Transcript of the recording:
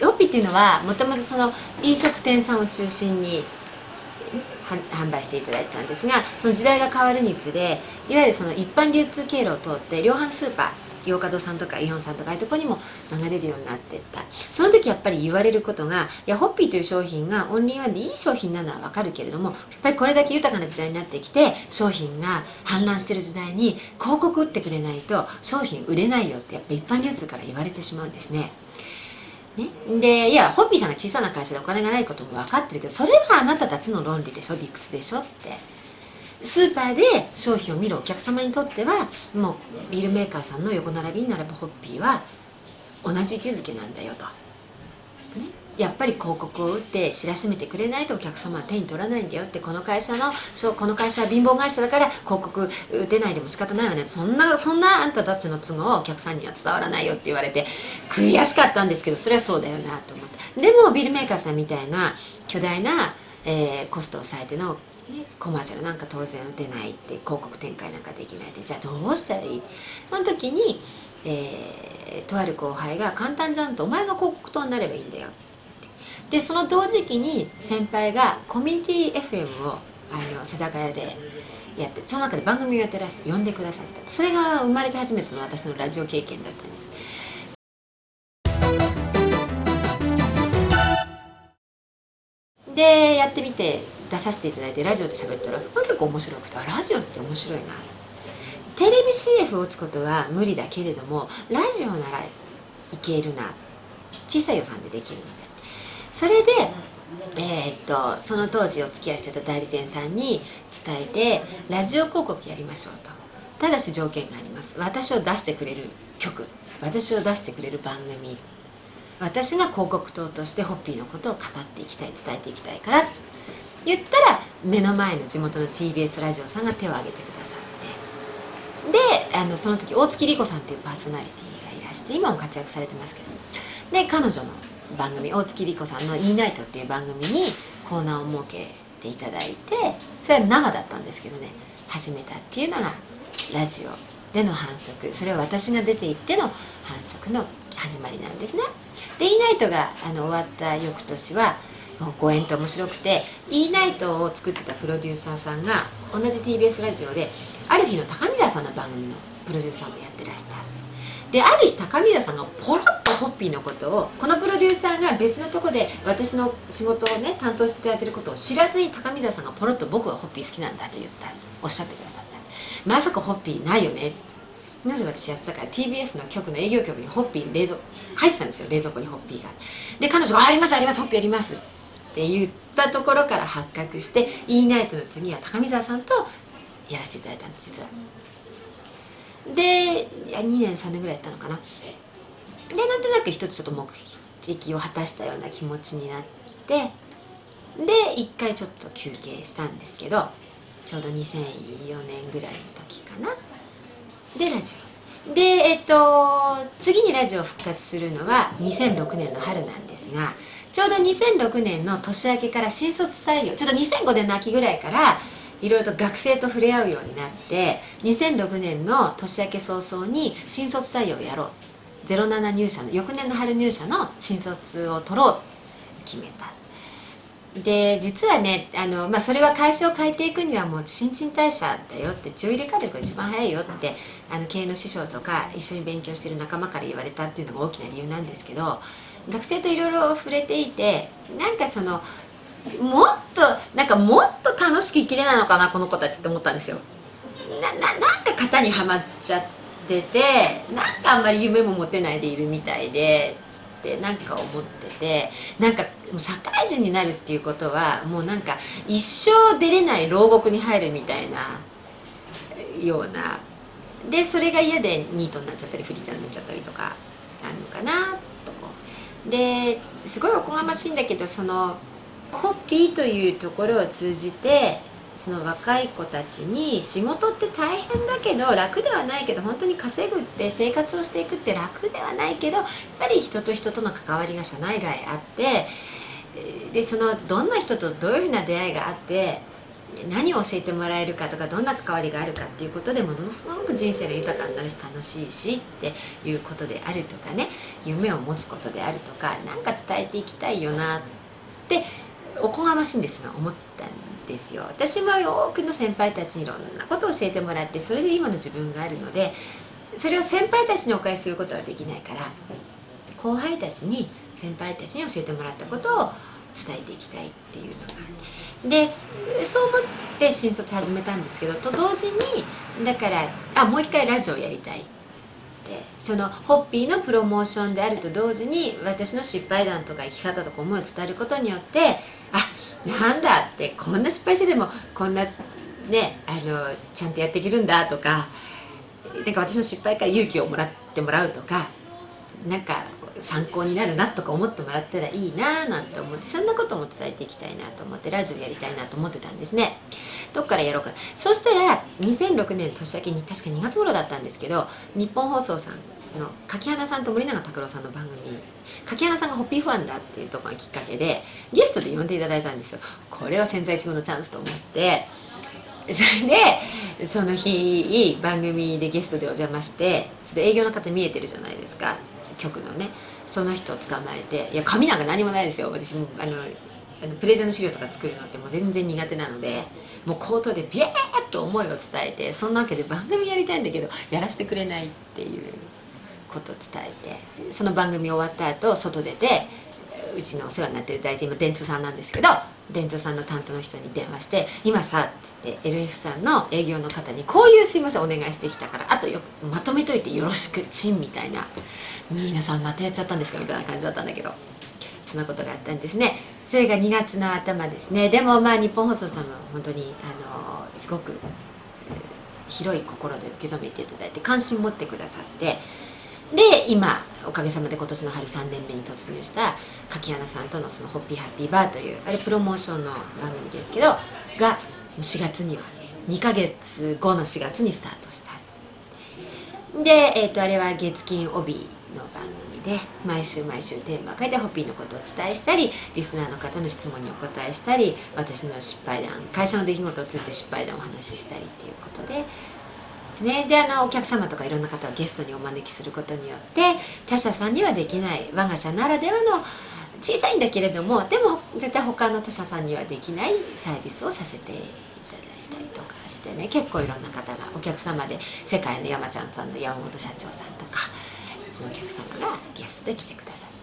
ロッピーっていうのはもともとその飲食店さんを中心に販売していただいてたんですがその時代が変わるにつれいわゆるその一般流通経路を通って量販スーパー洋華堂さんとかイオンさんとかああいうとこにも流れるようになっていったその時やっぱり言われることがいやホッピーという商品がオンリーワンでいい商品なのは分かるけれどもやっぱりこれだけ豊かな時代になってきて商品が氾濫してる時代に広告打ってくれないと商品売れないよってやっぱ一般流通から言われてしまうんですね。ね、でいやホッピーさんが小さな会社でお金がないことも分かってるけどそれはあなたたちの論理でしょ理屈でしょって。スーパーで商品を見るお客様にとってはもうビールメーカーさんの横並びに並ぶホッピーは同じ位置づけなんだよと、やっぱり広告を打って知らしめてくれないとお客様は手に取らないんだよってこの会社のこの会社は貧乏会社だから広告打てないでも仕方ないわね。そんなそんなあんたたちの都合をお客さんには伝わらないよって言われて悔しかったんですけどそれはそうだよなと思って。でもビルメーカーさんみたいな巨大な、えー、コストを抑えてのね、コマーシャルなんか当然出ないって広告展開なんかできないでじゃあどうしたらいい？その時に、えー、とある後輩が簡単じゃんとお前が広告塔になればいいんだよ。でその同時期に先輩がコミュニティ FM をあの世田谷でやってその中で番組をやってらして呼んでくださった。それが生まれて初めての私のラジオ経験だったんです。でやってみて出させていただいてラジオで喋ったら結構面白くてラジオって面白いな。テレビ CF を打つことは無理だけれどもラジオならいけるな。小さい予算でできるので。それでえー、っとその当時お付き合いしてた代理店さんに伝えてラジオ広告やりましょうと。ただし条件があります。私を出してくれる曲。私を出してくれる番組。私が広告塔としてホッピーのことを語っていきたい伝えていきたいから。言ったら目の前の地元の TBS ラジオさんが手を挙げてくださって。であのその時大月莉子さんっていうパーソナリティがいらして今も活躍されてますけど。で彼女の番組大月莉子さんの「E ナイト」っていう番組にコーナーを設けていただいてそれは生だったんですけどね始めたっていうのがラジオでの反則それは私が出ていっての反則の始まりなんですね。で E ナイトがあの終わった翌年はご縁って面白くて E ナイトを作ってたプロデューサーさんが同じ TBS ラジオである日の高見沢さんの番組のプロデューサーもやってらしたである日高見沢さんがポロッホッピーのことをこのプロデューサーが別のとこで私の仕事をね担当していただいてることを知らずに高見沢さんがポロッと僕はホッピー好きなんだと言ったおっしゃってくださったまさかホッピーないよねってなぜ私やってたから TBS の局の営業局にホッピー冷蔵入ってたんですよ冷蔵庫にホッピーがで彼女が「ありますありますホッピーあります」って言ったところから発覚して E ナイトの次は高見沢さんとやらせていただいたんです実は。で2年3年ぐらいやったのかな。でなんとなく一つちょっと目的を果たしたような気持ちになってで一回ちょっと休憩したんですけどちょうど2004年ぐらいの時かな。でラジオ。でえっと次にラジオ復活するのは2006年の春なんですが。ちょうど2006年の年明けから新卒採用ちょっと2005年の秋ぐらいからいろいろと学生と触れ合うようになって2006年の年明け早々に新卒採用をやろう07入社の翌年の春入社の新卒を取ろう決めたで実はねあの、まあ、それは会社を変えていくにはもう新陳代謝だよって血を入れ替えるが一番早いよってあの経営の師匠とか一緒に勉強してる仲間から言われたっていうのが大きな理由なんですけど学生といろいろ触れていてなんかそのもっとなんかもっと楽しく生きれないのかなこの子たちって思ったんですよ。なななんか型にはまっちゃっててなんかあんまり夢も持てないでいるみたいでってなんか思っててなんか社会人になるっていうことはもうなんか一生出れない牢獄に入るみたいなような。でそれが嫌でニートになっちゃったりフリーターになっちゃったりとかあるのかなとですごいおこがましいんだけどそのホッピーというところを通じてその若い子たちに仕事って大変だけど楽ではないけど本当に稼ぐって生活をしていくって楽ではないけどやっぱり人と人との関わりが社内外あってでそのどんな人とどういうふうな出会いがあって何を教えてもらえるかとかどんな関わりがあるかっていうことでものすごく人生が豊かになるし楽しいしっていうことであるとかね夢を持つことであるとか何か伝えていきたいよなっておこがましいんですが思ったんですですよ。私も多くの先輩たちにいろんなことを教えてもらってそれで今の自分があるのでそれを先輩たちにお返しすることはできないから後輩たちに先輩たちに教えてもらったことを伝えていきたいっていうのがでそう思って新卒始めたんですけどと同時にだからあもう一回ラジオやりたいって。そのホッピーのプロモーションであると同時に私の失敗談とか生き方とか思いを伝えることによってなんだってこんな失敗してでもこんなねあのちゃんとやっていけるんだとかなんか私の失敗から勇気をもらってもらうとかなんか参考になるなとか思ってもらったらいいななんて思ってそんなことも伝えていきたいなと思ってラジオやりたいなと思ってたんですね。どっからやろうか。そしたら2006年年明けに確か2月頃だったんですけど日本放送さんの柿花さんと森永卓郎さんの番組柿花さんがホッピーファンだっていうとこがきっかけでゲストで呼んでいただいたんですよ。これは千載一遇のチャンスと思って。それでその日番組でゲストでお邪魔してちょっと営業の方見えてるじゃないですか。局のね。その人を捕まえていや紙なんか何もないですよ。私もあのあのプレゼンの資料とか作るのってもう全然苦手なのでもう口頭でビャーッと思いを伝えてそんなわけで番組やりたいんだけどやらせてくれないっていう。ことを伝えてその番組終わった後外出てうちのお世話になってる代理店今電通さんなんですけど電通さんの担当の人に電話して「今さ」っつって LF さんの営業の方にこういうすいませんお願いしてきたから。あとよまとめといてよろしくチンみたいな。皆さんまたやっちゃったんですかみたいな感じだったんだけど。そんなことがあったんですね。それが2月の頭ですね。でもまあ日本放送さんも本当にあのすごく広い心で受け止めていただいて関心持ってくださって今おかげさまで今年の春3年目に突入した柿花さんとのそのホッピーハッピーバーというあれプロモーションの番組ですけどが4月には2ヶ月後の4月にスタートしたで、えー、とあれは月金帯の番組で毎週毎週テーマを書いてホッピーのことをお伝えしたりリスナーの方の質問にお答えしたり私の失敗談会社の出来事を通じて失敗談をお話ししたりっていうことで。ね、であのお客様とかいろんな方をゲストにお招きすることによって他社さんにはできない我が社ならではの小さいんだけれどもでも絶対他の他社さんにはできないサービスをさせていただいたりとかしてね結構いろんな方がお客様で世界の山ちゃんさんの山本社長さんとかうちのお客様がゲストで来てくださって。